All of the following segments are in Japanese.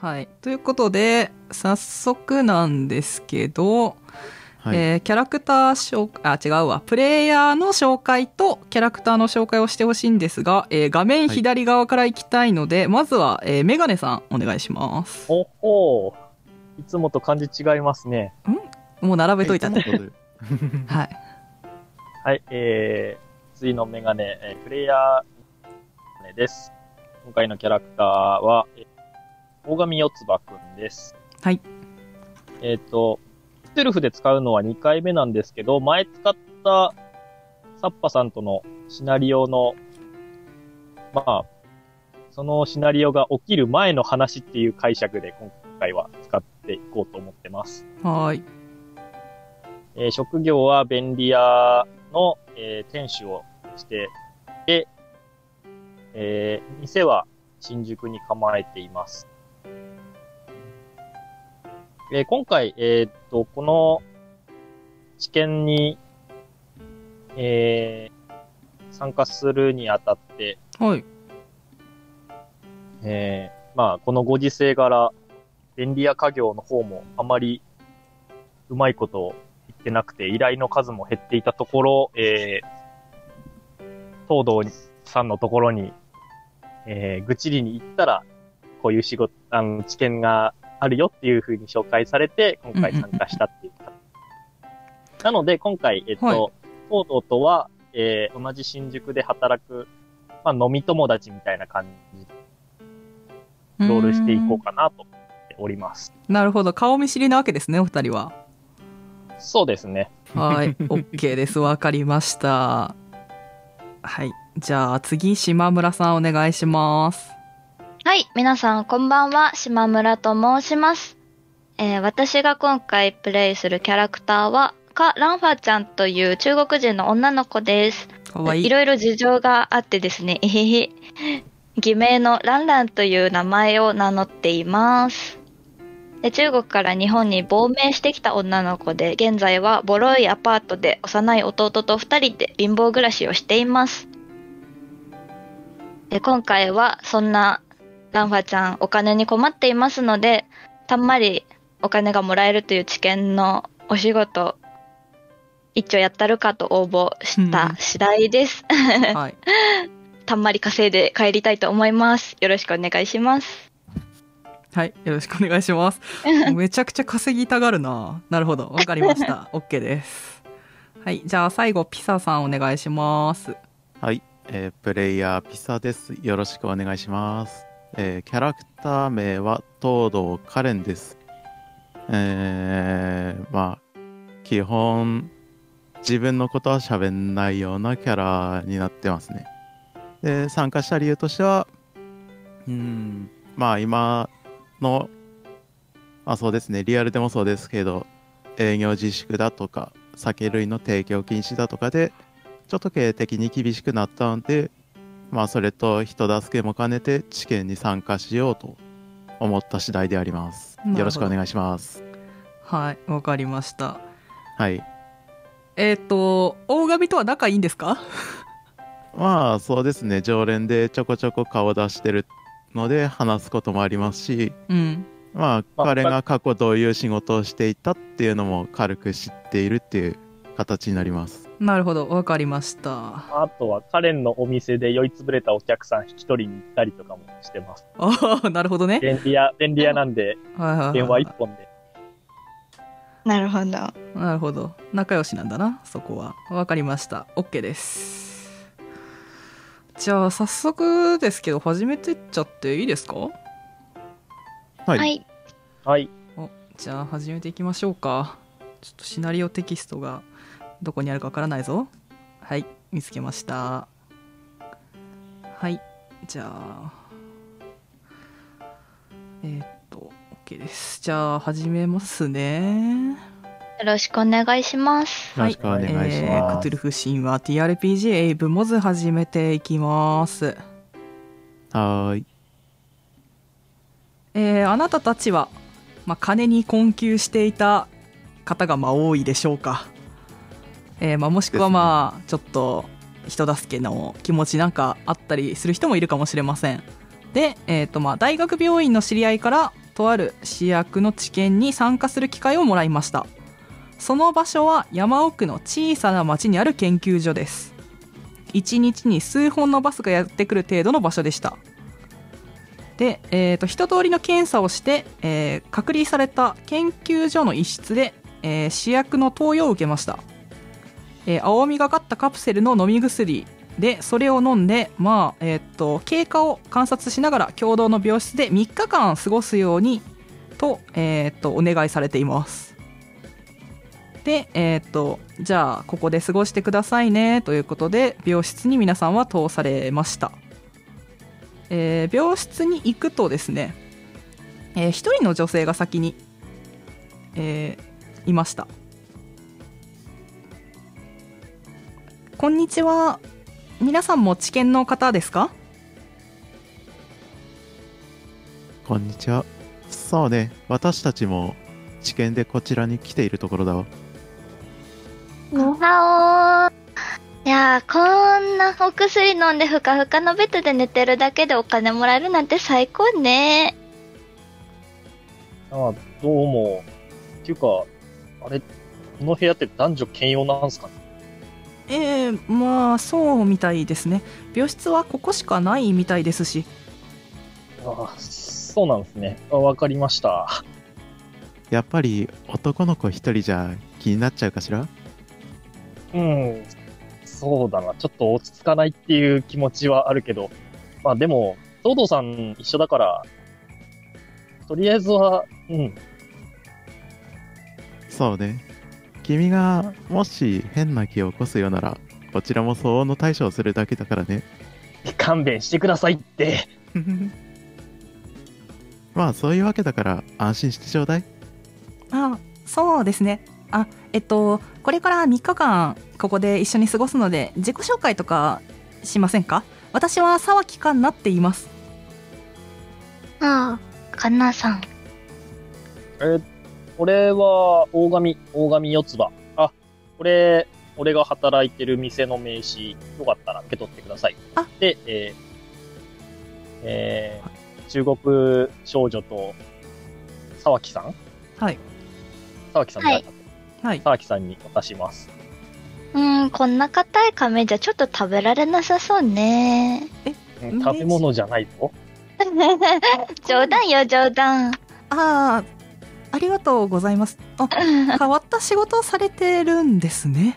はい。ということで、早速なんですけど、はい。えーキャラクター紹あ、違うわ。プレイヤーの紹介とキャラクターの紹介をしてほしいんですが、えー画面左側から行きたいので、まずは、えーメガネさん、お願いします。おほー。いつもと感じ違いますね。もう並べといたね。はい。はい、えー、次のメガネ、えープレイヤーメガネです。今回のキャラクターは、えー大神四つ葉くんです。はい。えっ、と、ステルフで使うのは2回目なんですけど、前使ったサッパさんとのシナリオの、まあ、そのシナリオが起きる前の話っていう解釈で今回は使っていこうと思ってます。はーい。えー職業は便利屋の、えー店主をしていて、えー店は新宿に構えています。えー今回、えーっと、この知見に、えー参加するにあたって、はい。えーまあ、このご時世柄、便利屋家業の方もあまりうまいことを言ってなくて、依頼の数も減っていたところ、えー、東堂さんのところに、えー、愚痴りに行ったら、こういう仕事、あの、知見があるよっていうふうに紹介されて、今回参加したっていうか。なので、今回、えっと、はい東堂とは、えー、同じ新宿で働く、まあ、飲み友達みたいな感じロールしていこうかなと思っております。なるほど。顔見知りなわけですね、お二人は。そうですね。はい。OK です。わかりました。はい。じゃあ次、島村さんお願いします。はい、皆さんこんばんは、島村と申します。えー私が今回プレイするキャラクターは、カ・ランファちゃんという中国人の女の子です。かわいい。いろいろ事情があってですね、えへへ。偽名のランランという名前を名乗っています。で中国から日本に亡命してきた女の子で、現在はボロいアパートで幼い弟と二人で貧乏暮らしをしています。で今回はそんなランファちゃんお金に困っていますので、たんまりお金がもらえるという知見のお仕事、一丁やったるかと応募した次第です。はい。たんまり稼いで帰りたいと思います。よろしくお願いします。はい。よろしくお願いします。めちゃくちゃ稼ぎたがるな。なるほど。わかりました。OK です。はい。じゃあ最後、ピサさんお願いします。はい、えープレイヤーピサです。よろしくお願いします。えーキャラクター名は東堂カレンです。えーまあ、基本、自分のことは喋んないようなキャラになってますね。で、参加した理由としては、うん、まあ今の、まあそうですね、リアルでもそうですけど、営業自粛だとか、酒類の提供禁止だとかで、ちょっと経営的に厳しくなったので、まあそれと人助けも兼ねて治験に参加しようと思った次第でありますよろしくお願いします。はい。わかりました。はい。えっ、と、大神とは仲いいんですか？まあそうですね、常連でちょこちょこ顔出してるので話すこともありますし、うん。まあまあ彼が過去どういう仕事をしていたっていうのも軽く知っているっていう形になります。なるほど。わかりました。あとは、カレンのお店で酔いつぶれたお客さん引き取りに行ったりとかもしてます。ああ、なるほどね。便利屋、便利屋なんで、電話一本で。なるほど。なるほど。仲良しなんだな、そこは。わかりました。OK です。じゃあ、早速ですけど、始めてっちゃっていいですか？はい。はい。はい。じゃあ、始めていきましょうか。ちょっとシナリオテキストがどこにあるかわからないぞ。はい、見つけました。はい、じゃあ、えーっと、OK です。じゃあ、始めますね。よろしくお願いします。よろしくお願いします。えークトゥルフ神話 TRPG エイブモズ始めていきます。はーい。えーあなたたちは、まあ、金に困窮していた方がまあ多いでしょうか、えーまあ、もしくはまあちょっと人助けの気持ちなんかあったりする人もいるかもしれません。で、えーとまあ、大学病院の知り合いから、とある試薬の治験に参加する機会をもらいました。その場所は山奥の小さな町にある研究所です。1日に数本のバスがやってくる程度の場所でした。で、えー、と一通りの検査をして、えー隔離された研究所の一室で、えー試薬の投与を受けました、えー青みがかったカプセルの飲み薬でそれを飲んで、まあえー、と経過を観察しながら共同の病室で3日間過ごすようにと,、えー、とお願いされています。で、えー、とじゃあここで過ごしてくださいねということで病室に皆さんは通されました。えー病室に行くとですね、えー一人の女性が先に、えーいました。こんにちは皆さんも知見の方ですか？こんにちは。そうね、私たちも治験でこちらに来ているところだわ。にはおいやー、こんなお薬飲んでふかふかのベッドで寝てるだけでお金もらえるなんて最高ね。ああ、どうも。っていうか、あれ、この部屋って男女兼用なんすかね？えー、まあそうみたいですね病室はここしかないみたいですしああ、そうなんですね。あわかりました。やっぱり男の子一人じゃ気になっちゃうかしら？うん、そうだな。ちょっと落ち着かないっていう気持ちはあるけど、まあでも、東堂さん一緒だから、とりあえずは、うん、そうね。君がもし変な気を起こすようなら、こちらも相応の対処をするだけだからね。勘弁してくださいって。まあそういうわけだから安心してちょうだい。あそうですねあえっとこれから3日間ここで一緒に過ごすので自己紹介とかしませんか？私は沢木環奈って言いますああ、かなさん。え、これは、大神、大神四つ葉。あ、これ、俺が働いてる店の名刺、よかったら受け取ってください。あで、えー、えー、中国少女と、沢木さん？はい沢木さんではいはい沢木さんに渡します。うーん、こんな硬い亀じゃちょっと食べられなさそうね。うん食べ物じゃないぞ。冗談よ、冗談。ああありがとうございます。あ 変わった仕事をされてるんですね。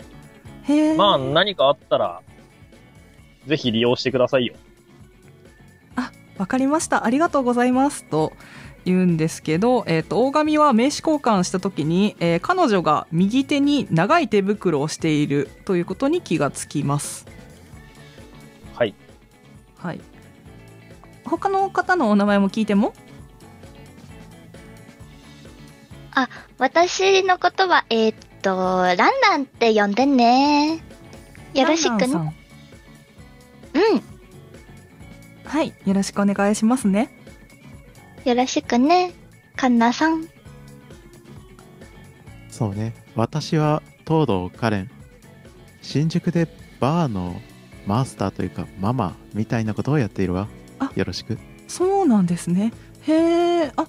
へえ。まあ、何かあったら、ぜひ利用してくださいよ。わかりました。ありがとうございます。と言うんですけど、えー、と大神は名刺交換した時に、えー彼女が右手に長い手袋をしているということに気がつきます。はい。はい。他の方のお名前も聞いても？私のことは、えーっと、ランランって呼んでね。よろしくね。ランランうん。はいよろしくお願いしますねよろしくね。かんなさん。そうね。私は東堂カレン。新宿でバーのマスターというかママみたいなことをやっているわあ。よろしく。そうなんですねへえあ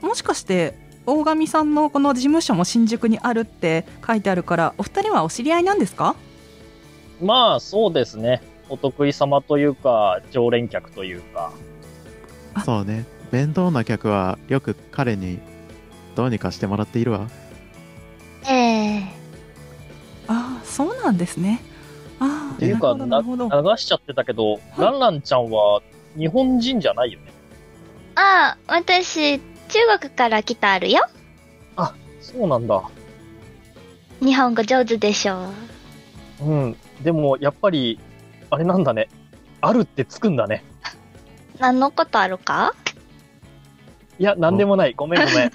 もしかして大神さんのこの事務所も新宿にあるって書いてあるからお二人はお知り合いなんですか？まあ、そうですね。お得意様というか、常連客というか。あそうね。面倒な客はよく彼にどうにかしてもらっているわ。ええああそうなんですねああっていうか、ななるほどなるほど流しちゃってたけど、ランランちゃんは日本人じゃないよね。ああ、私、中国から来たあるよ。そうなんだ。日本語上手でしょ。うん。でも、やっぱり、あれなんだね。あるってつくんだね。何のことあるか？いや、なんでもない。ごめんごめん。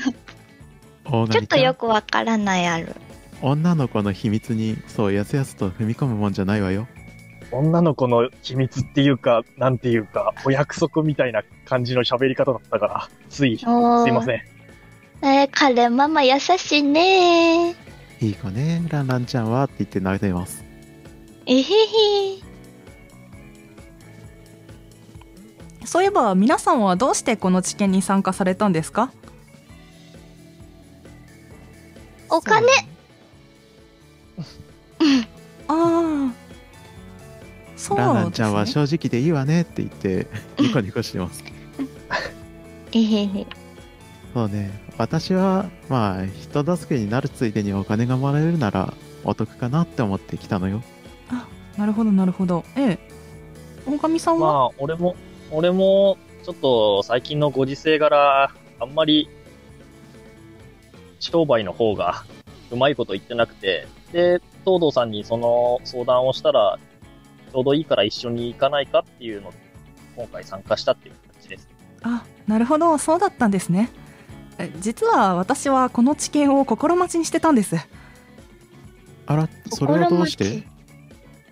大ちょっと。よくわからないある。女の子の秘密にそうやすやすと踏み込むもんじゃないわよ。女の子の秘密っていうか、なんていうか、お約束みたいな感じの喋り方だったから、つい、すいません。えー、彼ママ優しいね。いい子ね、ランランちゃんはって言って泣いています。えへへ。そういえば皆さんはどうしてこの治験に参加されたんですか？お金 ああそうランランですね。ちゃんは正直でいいわねって言って ニコニコしてます。えへへ。そうね。私はまあ人助けになるついでにお金がもらえるならお得かなって思ってきたのよ。なるほどなるほど。ええ。大神さんは、まあ、俺も、俺も、ちょっと最近のご時世柄、あんまり、商売の方がうまいこと言ってなくて、で、東堂さんにその相談をしたら、ちょうどいいから一緒に行かないかっていうので、今回参加したっていう形です。あなるほど。そうだったんですね。え実は私はこの治験を心待ちにしてたんです。あらそれはどうして？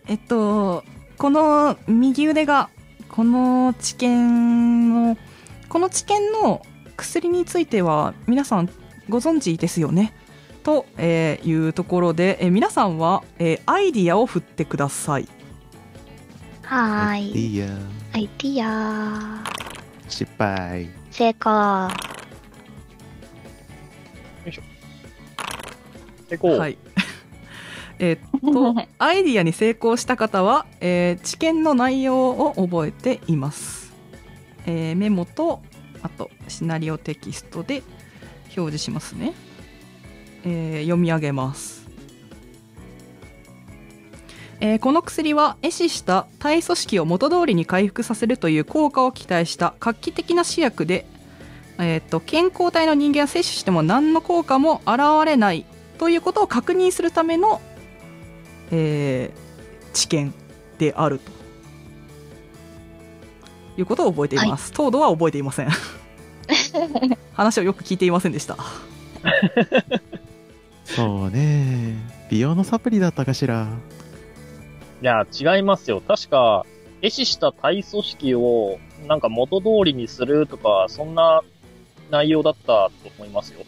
えっとこの右腕がこの治験のこの治験の薬については皆さんご存知ですよね。と、えーいうところで、えー皆さんは、えーアイディアを振ってくださいはーい。いいやア。イディア。失敗。成功。で、こう、はい。えーっと アイディアに成功した方は、えー知見の内容を覚えています、えーメモとあとシナリオテキストで表示しますね、えー読み上げます、えーこの薬は壊死した体組織を元通りに回復させるという効果を期待した画期的な試薬で、えーっと健康体の人間は摂取しても何の効果も現れないということを確認するための、えー知見であるということを覚えています。東堂は覚えていません。話をよく聞いていませんでした。そうね美容のサプリだったかしらいや、違いますよ。確か、壊死した体組織を、なんか元通りにするとか、そんな内容だったと思いますよ。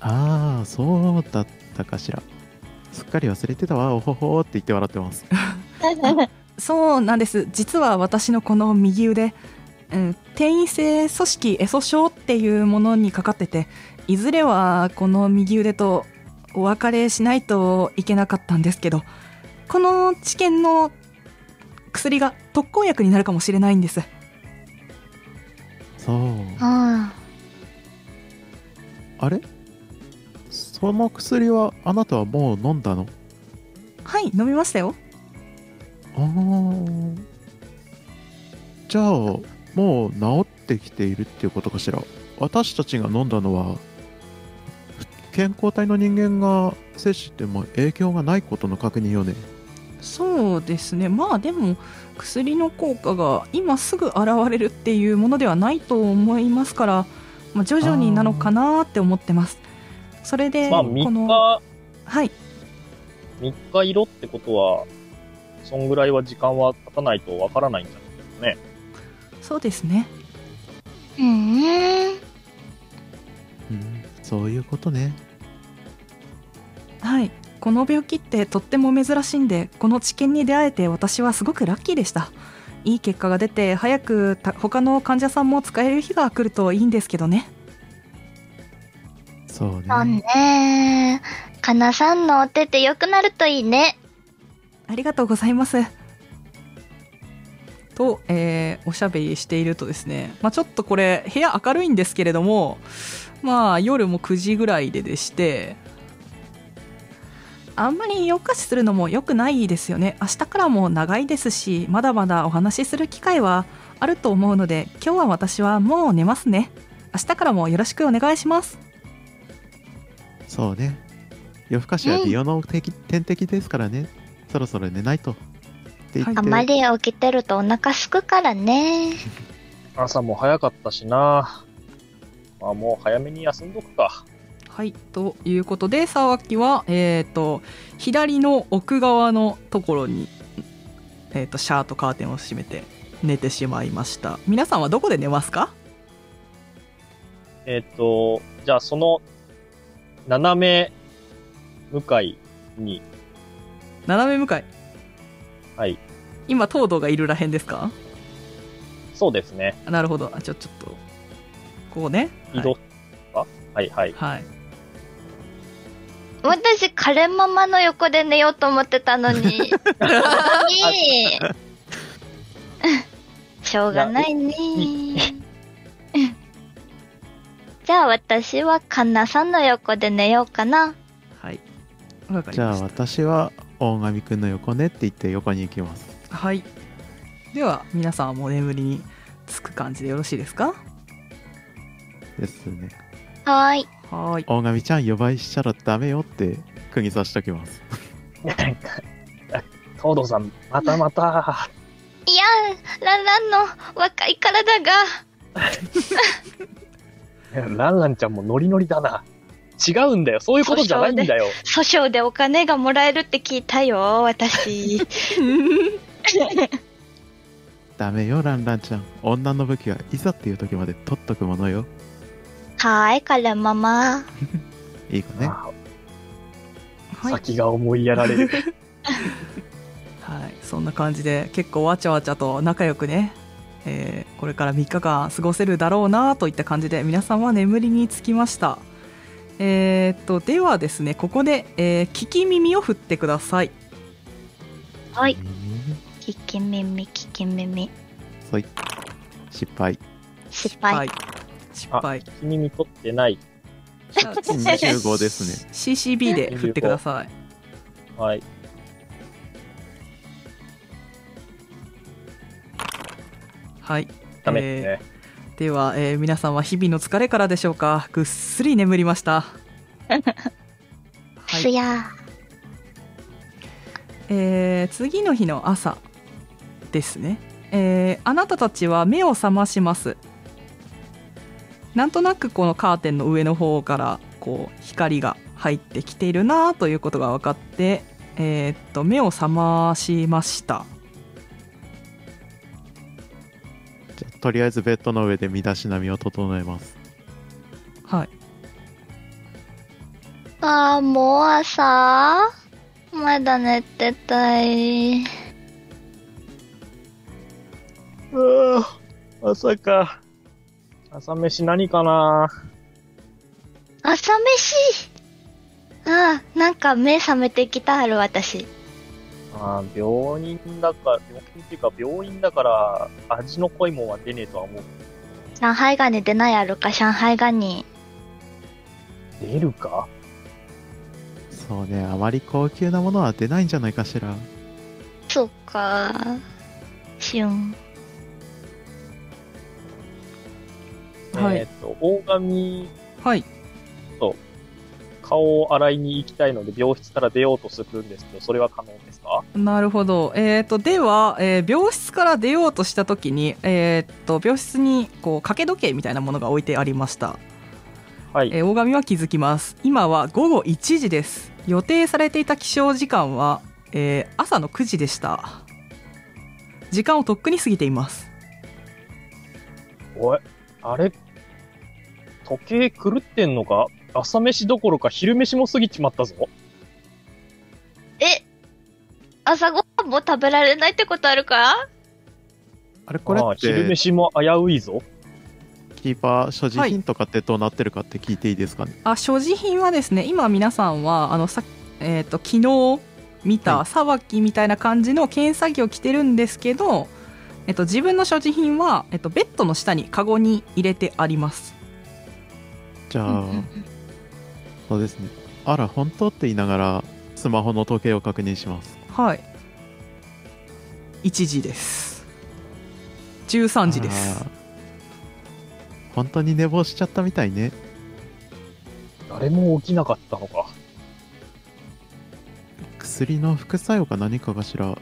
ああそうだったかしらすっかり忘れてたわおほほーって言って笑ってます そうなんです。実は私のこの右腕、うん、転移性組織エソ症っていうものにかかってて、いずれはこの右腕とお別れしないといけなかったんですけど、この治験の薬が特効薬になるかもしれないんです。そう。ああれ？その薬はあなたはもう飲んだの？はい、飲みましたよ。あー。じゃあもう治ってきているっていうことかしら？私たちが飲んだのは健康体の人間が摂取しても影響がないことの確認よね。そうですね。まあでも薬の効果が今すぐ現れるっていうものではないと思いますから、まあ、徐々になのかなって思ってます。それでまあ、こ3の日、はい。3日色ってことは、そんぐらいは時間は経たないとわからないんじゃないですかね。そうですね。ーうん。うんそういうことねはいこの病気ってとっても珍しいんでこの治験に出会えて私はすごくラッキーでしたいい結果が出て早くた他の患者さんも使える日が来るといいんですけどねそうねそうね。かなさんのお手って良くなるといいね。ありがとうございます。と、えーおしゃべりしているとですね、まあ、ちょっとこれ部屋明るいんですけれどもまあ夜も9時ぐらいででしてあんまり夜更かしするのも良くないですよね。明日からも長いですしまだまだお話しする機会はあると思うので今日は私はもう寝ますね。明日からもよろしくお願いします。そうね。夜更かしは美容の敵天敵ですからね。そろそろ寝ないとって言って、あまり起きてるとお腹すくからね。朝も早かったしな。まあもう早めに休んどくか。はい、ということで沢木は、えー、と左の奥側のところに、えー、とシャーとカーテンを閉めて寝てしまいました皆さんはどこで寝ますか？えっ、と、じゃあその、斜め向かいに、斜め向かいはい。今東堂がいるらへんですか？そうですね。なるほどあちょちょっとこうね移動か？はいはい。はい私、カレンママの横で寝ようと思ってたのに。に しょうがないね。じゃあ私はカンナさんの横で寝ようかな。はいわかりじゃあ私は大神くんの横ねって言って横に行きますはいでは皆さんはもう眠りにつく感じでよろしいですか？ですねはーい。はーい大神ちゃん呼ばいしちゃらダメよって釘刺しときますなんか、東堂さん、またまた。いやランランの若い体が。ランランちゃんもノリノリだな。違うんだよ。そういうことじゃないんだよ。訴訟でお金がもらえるって聞いたよ、私。ダメよランランちゃん女の武器はいざっていう時まで取っとくものよはーい、カレンママ。いいかねあはい、先が思いやられる。はい、そんな感じで結構わちゃわちゃと仲良くね、えーこれから3日間過ごせるだろうなといった感じで皆さんは眠りにつきましたえーっとではですねここで、えー聞き耳を振ってくださいはい。うん聞き耳、聞き耳。そい失敗失敗。失敗君にとってない。じゃあ25ですね CCB で振ってくださいはい。はいダメですね。では、えー皆さんは日々の疲れからでしょうか？ぐっすり眠りました。はい、えー次の日の朝ですね、えーあなたたちは目を覚まします。なんとなくこのカーテンの上の方からこう光が入ってきているなということが分かって、えーっと目を覚ましましたとりあえずベッドの上で身だしなみを整えますはいあー、もう朝？まだ寝てたい。うわ朝か。朝飯何かな？朝飯？ああ、なんか目覚めてきたはる私。あー病人だから、病人っていうか病院だから、味の濃いもんは出ねえとは思う。上海ガニ出ないやるか、上海ガニ。出るか？そうねあまり高級なものは出ないんじゃないかしらそっか。しゅん。はいえーっと、大神はい顔を洗いに行きたいので、病室から出ようとするんですけど、それは可能ですか？なるほど、えー、とでは、えー病室から出ようとした時に、えー、と病室にこう掛け時計みたいなものが置いてありました。はい。えー大神は気づきます。今は午後1時です。予定されていた起床時間は、えー朝の9時でした。時間をとっくに過ぎています。おい、あれ時計狂ってんのか？朝飯どころか昼飯も過ぎちまったぞ。え朝ごはんも食べられないってことあるか？あれこれああ昼って飯も危ういぞ。キーパー所持品とかってどうなってるかって聞いていいですかね、あ所持品はですね今皆さんはあのさ、えー、と昨日見たはい。沢木みたいな感じの検査着を着てるんですけど、えっと、自分の所持品は、えっと、ベッドの下にカゴに入れてあります。じゃあ、そうですね。あら本当って言いながらスマホの時計を確認します。はい。1時です。13時です。本当に寝坊しちゃったみたいね。誰も起きなかったのか。薬の副作用か何かかしら。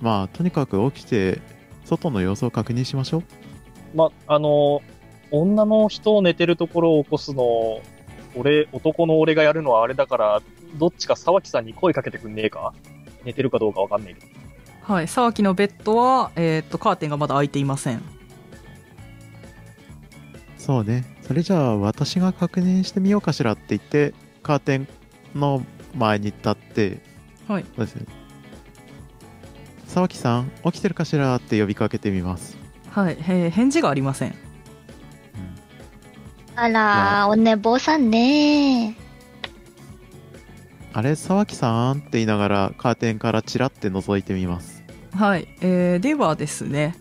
まあとにかく起きて外の様子を確認しましょう。ま、あの、女の人を寝てるところを起こすの、俺、男の俺がやるのはあれだから、どっちか沢木さんに声かけてくんねえか？寝てるかどうかわかんないけど。はい沢木のベッドは、えっとカーテンがまだ開いていません。そうね。それじゃあ私が確認してみようかしらって言ってカーテンの前に立ってはい。そうですね。沢木さん起きてるかしらって呼びかけてみます。はい、えー返事がありませんあら、お寝坊さんね。あれ沢木さんって言いながらカーテンからチラって覗いてみます。はい、えーではですね、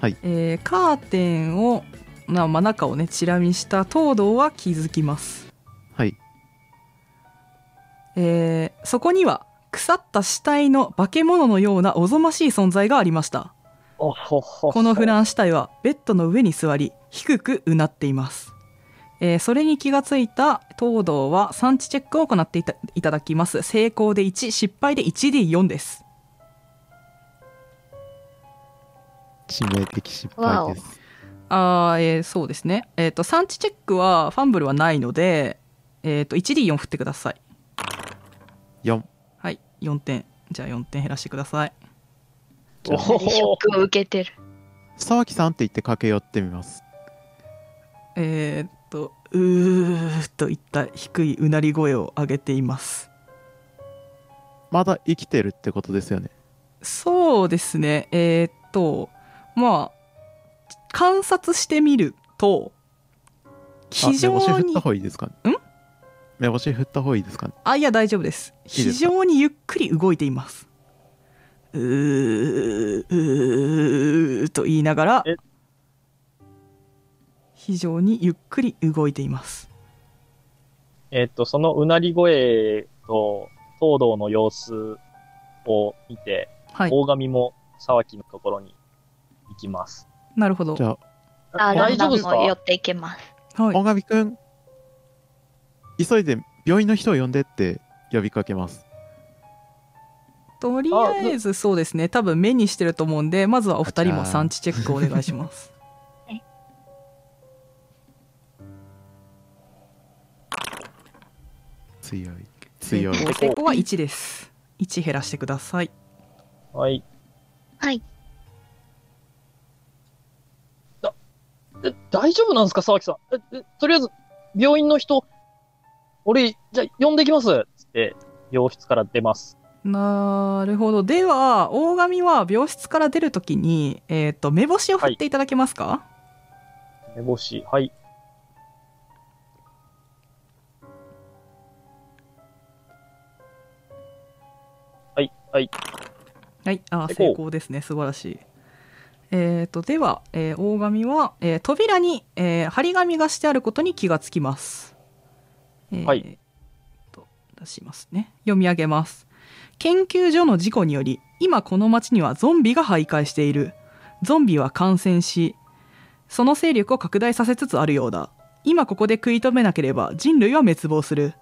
はい。えーカーテンを、まあ、真中をねチラ見した東堂は気づきます、はい。えーそこには腐った死体の化け物のようなおぞましい存在がありました。おほほこのフラン死体はベッドの上に座り低くうなっています、えーそれに気がついた東堂は産地チェックを行っていたいただきます成功で1失敗で 1D4 です致命的失敗ですあー、えーそうですね。えっ、と、産地チェックはファンブルはないので、えっ、と、1D4 振ってください。4はい、4点。じゃあ4点減らしてください。ショックを受けてる。沢木さんって言って駆け寄ってみますえっ、と、うーっといった低いうなり声を上げています。まだ生きてるってことですよねそうですね。えっ、と、まあ、観察してみると、あ非常に目星振った、方がいいですかね？ん？目星振った方がいいですかね？あ、いや、大丈夫です。いいですか？非常にゆっくり動いています。うー、うーと言いながらえ、非常にゆっくり動いています。えっと、そのうなり声と東堂の様子を見て、はい、大神も沢木のところに行きます。なるほど。じゃあ、大丈夫ですか？寄っていけます。はい、あ大神くん急いで病院の人を呼んでって呼びかけますとりあえずそうですね、多分目にしてると思うんで、まずはお二人も産地チェックをお願いします。強い強い成功は1です。1減らしてください。はい。はい。え、大丈夫なんですか、沢木さん？え、えとりあえず、病院の人、俺、じゃあ、呼んできますつって、病室から出ます。なるほど。では、大神は病室から出るときに、えっ、と、目星を振っていただけますか、目星、はい。はい、はい。はい、あ成功成功ですね、素晴らしい。えー、とでは、えー大神は、えー扉に、えー張り紙がしてあることに気がつきます。えーはいと出しますね。読み上げます。研究所の事故により、今この町にはゾンビが徘徊している。ゾンビは感染し、その勢力を拡大させつつあるようだ。今ここで食い止めなければ人類は滅亡する。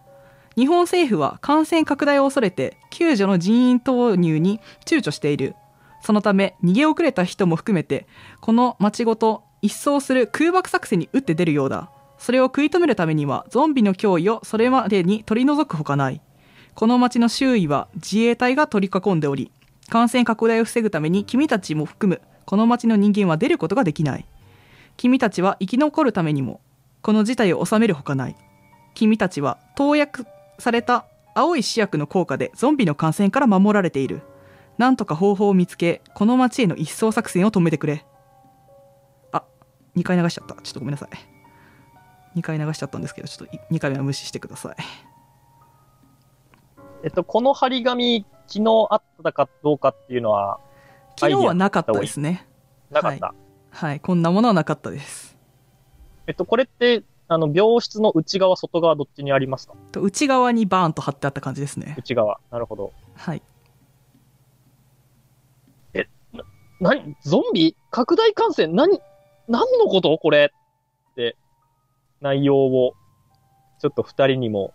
日本政府は感染拡大を恐れて救助の人員投入に躊躇している。そのため逃げ遅れた人も含めてこの町ごと一掃する空爆作戦に打って出るようだ。それを食い止めるためにはゾンビの脅威をそれまでに取り除くほかない。この町の周囲は自衛隊が取り囲んでおり感染拡大を防ぐために君たちも含むこの町の人間は出ることができない。君たちは生き残るためにもこの事態を収めるほかない。君たちは投薬された青い試薬の効果でゾンビの感染から守られている。なんとか方法を見つけ、この町への一掃作戦を止めてくれ。あ、2回流しちゃった。ちょっとごめんなさい。2回流しちゃったんですけど、ちょっと2回目は無視してください。えっと、この張り紙、昨日あったかどうかっていうのは、昨日はなかったですね。なかった。はい、こんなものはなかったです。えっと、これって、あの、病室の内側、外側、どっちにありますか？と内側にバーンと貼ってあった感じですね。内側。なるほど。はい。何ゾンビ？拡大感染？何、何のこと？これ？って、内容を、ちょっと二人にも、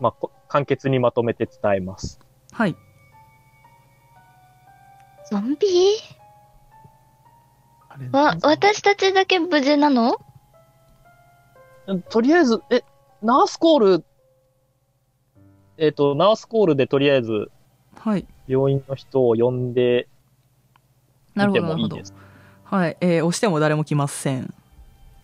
まあ、こ簡潔にまとめて伝えます。はい。ゾンビ？あれわ、私たちだけ無事なの？とりあえず、え、ナースコール、えっ、と、ナースコールでとりあえず、はい。病院の人を呼んでなるほど、なるほど。はい。えー押しても誰も来ません。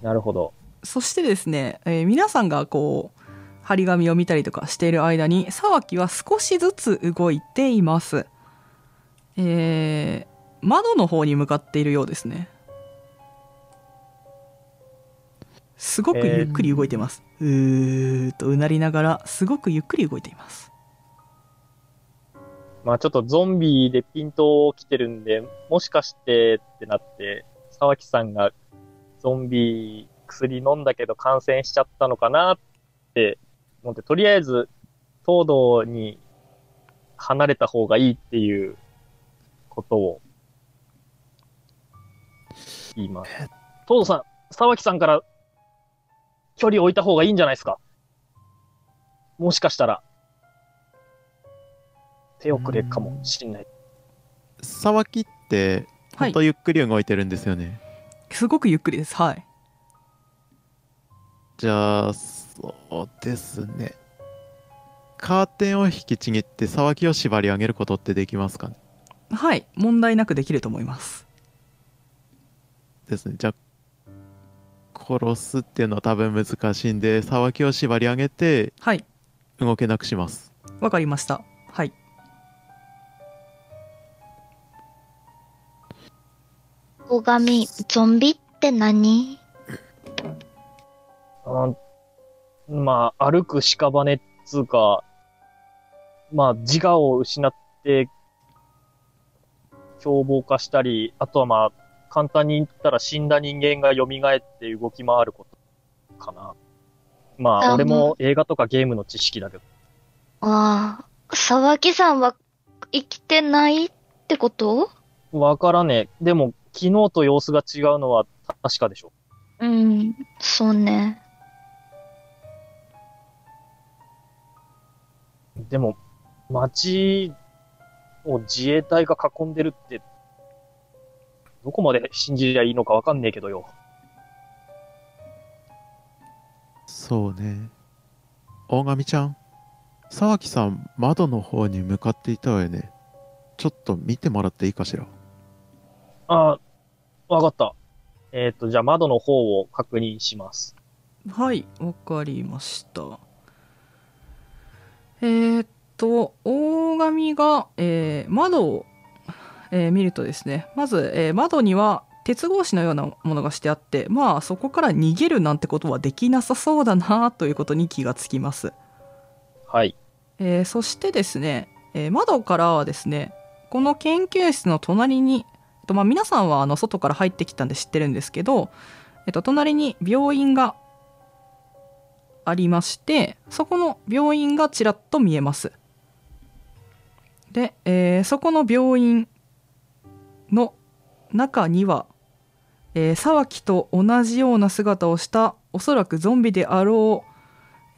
なるほど。そしてですね、えー皆さんがこう、張り紙を見たりとかしている間に、沢木は少しずつ動いています。えー窓の方に向かっているようですねすごくゆっくり動いてます、うーっとうなりながらすごくゆっくり動いています。まあちょっとゾンビでピント来てるんで、もしかしてってなって、沢木さんがゾンビ薬飲んだけど感染しちゃったのかなって思って、とりあえず東堂に離れた方がいいっていうことを言います。東堂さん、沢木さんから距離を置いた方がいいんじゃないですか？もしかしたら。手遅れかもしんない。沢木ってほはいんとゆっくり動いてるんですよね、すごくゆっくりです。はい。じゃあそうですね。カーテンを引きちぎって沢木を縛り上げることってできますかね？はい。問題なくできると思います。ですね。じゃあ殺すっていうのは多分難しいんで沢木を縛り上げてはい。動けなくします。わかりました。はい。大神、ゾンビって何？あまあ、歩く屍っつうか、まあ、自我を失って、凶暴化したり、あとはまあ、簡単に言ったら死んだ人間が蘇って動き回ることかな。まあ、あ俺も映画とかゲームの知識だけど。ああ、沢木さんは生きてないってこと？わからねえ。でも、昨日と様子が違うのは確かでしょ。うん、そうね。でも、街を自衛隊が囲んでるって、どこまで信じりゃいいのかわかんねえけどよ。そうね大神ちゃん？沢木さん窓の方に向かっていたわよねちょっと見てもらっていいかしら？ああ、わかった。えっ、と、じゃあ窓の方を確認します。はいわかりましたえー、っと大神が、えー窓を、えー見るとですねまず、えー窓には鉄格子のようなものがしてあってまあそこから逃げるなんてことはできなさそうだなということに気がつきますはい。えーそしてですね、えー窓からはですねこの研究室の隣に、えっとまあ、皆さんはあの外から入ってきたんで知ってるんですけど、えっと、隣に病院がありましてそこの病院がちらっと見えますで、えーそこの病院の中には、えー沢木と同じような姿をしたおそらくゾンビであろ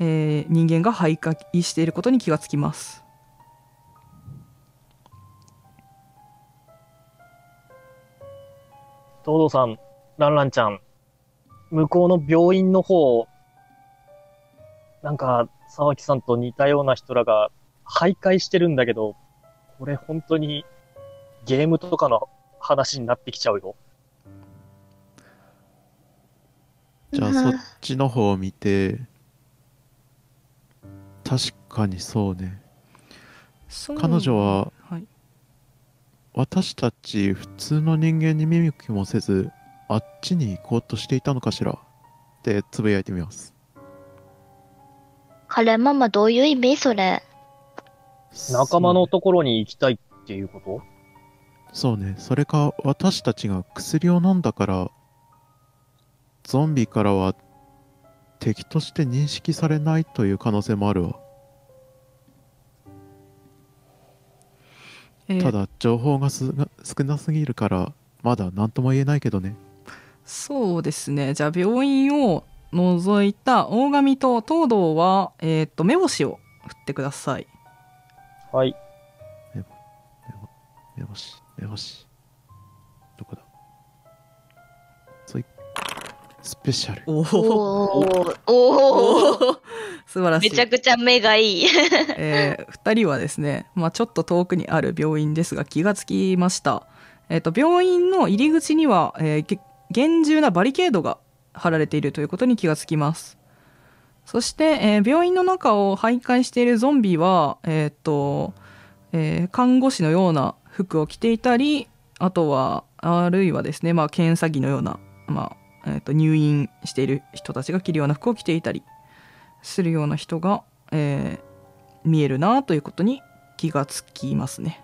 うえー人間が徘徊していることに気がつきます。東堂さん、ランランちゃん、向こうの病院の方、なんか、沢木さんと似たような人らが徘徊してるんだけど、これ本当にゲームとかの話になってきちゃうよ。じゃあうん。そっちの方を見て確かにそうね。彼女ははい、私たち普通の人間に見向きもせずあっちに行こうとしていたのかしら？ってつぶやいてみます。カレーママどういう意味？それ。仲間のところに行きたいっていうこと？そうね。それか私たちが薬を飲んだからゾンビからは敵として認識されないという可能性もあるわ。えー。ただ情報がすが少なすぎるからまだ何とも言えないけどね。そうですね。じゃあ病院を除いた大神と東堂は、えー、と目星を振ってください。はい。目星目星どこだ？そいスペシャル。おおおー、おー、素晴らしい。めちゃくちゃ目がいい。え2人はですね、まあ、ちょっと遠くにある病院ですが気がつきました、えー、と病院の入り口には、えーげ厳重なバリケードが張られているということに気がつきます。そして、えー病院の中を徘徊しているゾンビは、えーとえー看護師のような服を着ていたりあとはあるいはですね、まあ、検査着のような、まあえー、と入院している人たちが着るような服を着ていたりするような人が、えー見えるなということに気がつきますね。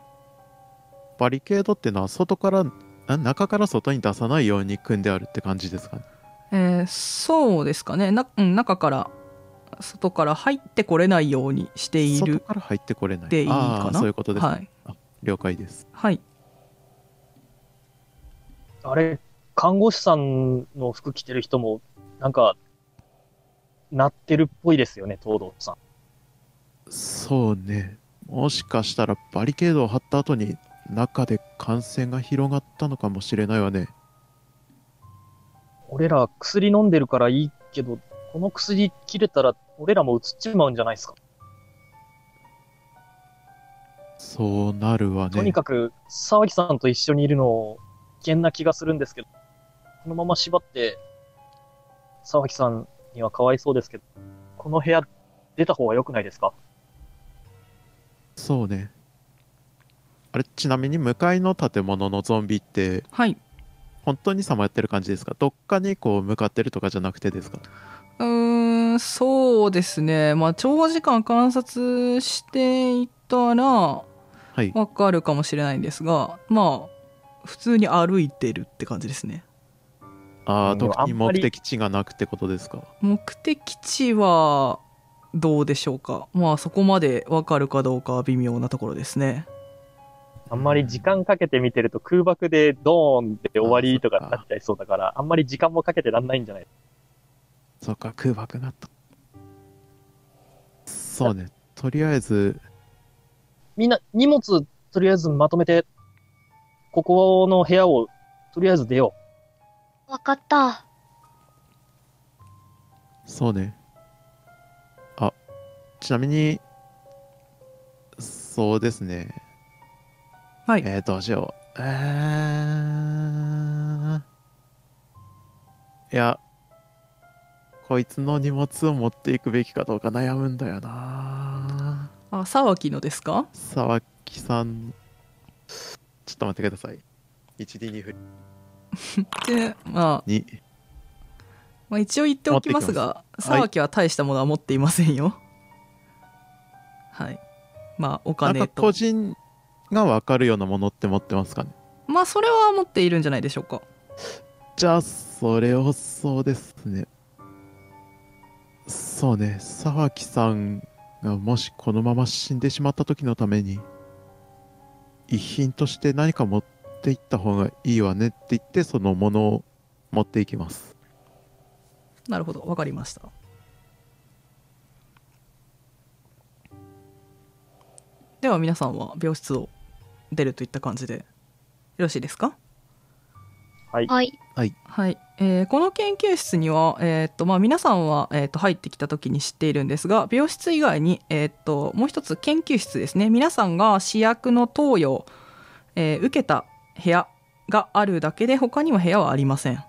バリケードってのは外からあ中から外に出さないように組んであるって感じですかね？えーそうですかね。な、うん、中から外から入ってこれないようにしてい外るから入ってこれない。でいいかな？そういうことですね、はい、了解ですはい、あれ、看護師さんの服着てる人も、なんか、なってるっぽいですよね、東堂さん。そうねもしかしたらバリケードを張った後に中で感染が広がったのかもしれないわね俺ら薬飲んでるからいいけど、この薬切れたら俺らも移っちまうんじゃないですか？そうなるわね。とにかく、沢木さんと一緒にいるの危険な気がするんですけど、このまま縛って、沢木さんにはかわいそうですけど、この部屋出た方が良くないですか？そうね。あれちなみに向かいの建物のゾンビってはい、本当にさまやってる感じですか？どっかにこう向かってるとかじゃなくてですか？うーんそうですね。まあ長時間観察していたらはいわかるかもしれないんですがまあ普通に歩いてるって感じですね。ああうん。特に目的地がなくてことですか？目的地はどうでしょうか？まあそこまでわかるかどうかは微妙なところですね。あんまり時間かけて見てると空爆でドーンって終わりとかになっちゃいそうだから、あんまり時間もかけてらんないんじゃない？そっか空爆があった。そうね。とりあえずみんな荷物とりあえずまとめて、ここの部屋をとりあえず出よわかった。そうねあちなみにそうですねはいえー、どうしよう。えー、いや、こいつの荷物を持っていくべきかどうか悩むんだよな。あ沢木のですか？沢木さん、ちょっと待ってください。1D2 振りで、まあ、に、まあ一応言っておきますが沢木は大したものは持っていませんよ。はい。まあお金と。個人が分かるようなものって持ってますかね？まあそれは持っているんじゃないでしょうか。じゃあ、それをそうですね。そうね、沢木さんがもしこのまま死んでしまった時のために、遺品として何か持っていった方がいいわねって言って、そのものを持っていきます。なるほど。わかりました。では皆さんは病室を出るといった感じでよろしいですか？う。はい。はい。はい、えーこの研究室には、えーっとまあ、皆さんは、えーっと入ってきた時に知っているんですが病室以外に、えーっともう一つ研究室ですね皆さんが試薬の投与を、えー受けた部屋があるだけで他には部屋はありません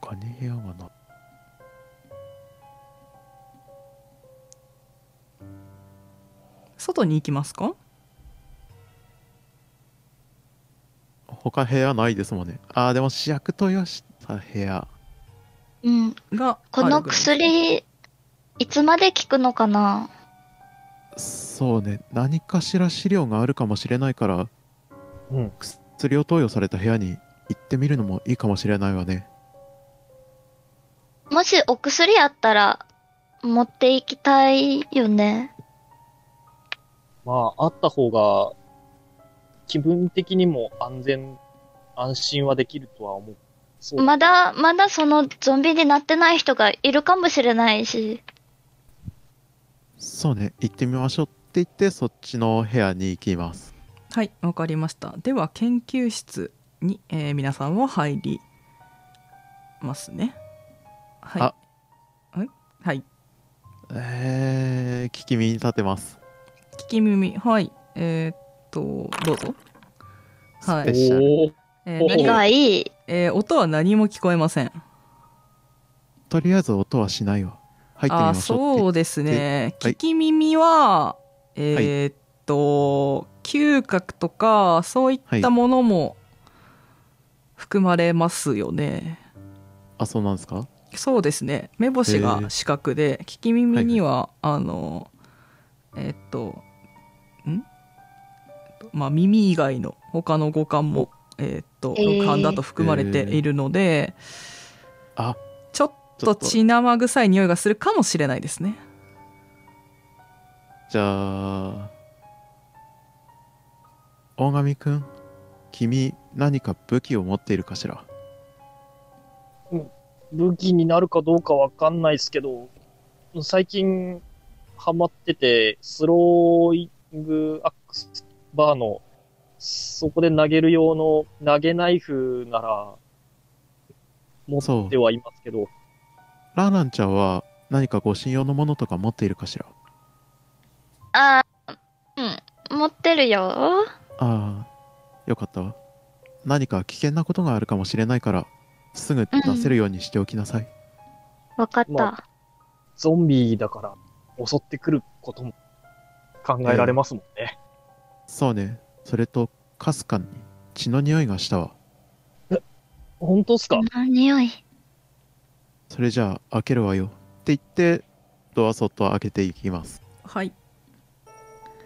他に部屋はな。外に行きますか？他部屋ないですもんね。ああ、でも試薬投与した部屋。うん。がこの薬、いつまで効くのかな？そうね、何かしら資料があるかもしれないから、うん。薬を投与された部屋に行ってみるのもいいかもしれないわね。もしお薬あったら、持っていきたいよね。まあ、あった方が、気分的にも安全、安心はできるとは思う。そう。まだ、まだそのゾンビになってない人がいるかもしれないし。そうね、行ってみましょうって言って、そっちの部屋に行きます。はいわかりましたでは研究室に、えー皆さんは入りますねはいはいえー、聞き耳に立てます。聞き耳はいえーっとどうぞ。はい。スペシャル。おーおえ。えー音は何も聞こえません。とりあえず音はしないわ。入ってみあましょうそうですね、はい。聞き耳はえーっと、嗅覚とかそういったものも含まれますよね、あそうなんですか？そうですね。目星が視覚で聞き耳には、あのえっとんまあ耳以外の他の五感もえっとえー。六感だと含まれているので、あ。ちょっと血生臭い匂いがするかもしれないですね。じゃあ大神くん君何か武器を持っているかしら？武器になるかどうかわかんないですけど、最近ハマってて、スローイングアックスバーの、そこで投げる用の投げナイフなら、持ってはいますけど、ランランちゃんは何か護身用のものとか持っているかしら？あー、うん、持ってるよ。ああよかったわ。何か危険なことがあるかもしれないからすぐ出せるようにしておきなさい、わかった。まゾンビだから襲ってくることも考えられますもんね。そうね。それとかすかに血の匂いがしたわ。本当っすか？あ匂い。それじゃあ開けるわよ。って言ってドアそっと開けていきます。はい